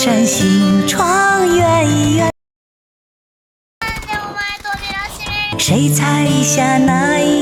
开那扇心窗，远远。なんでお前扉閉める谁采下那一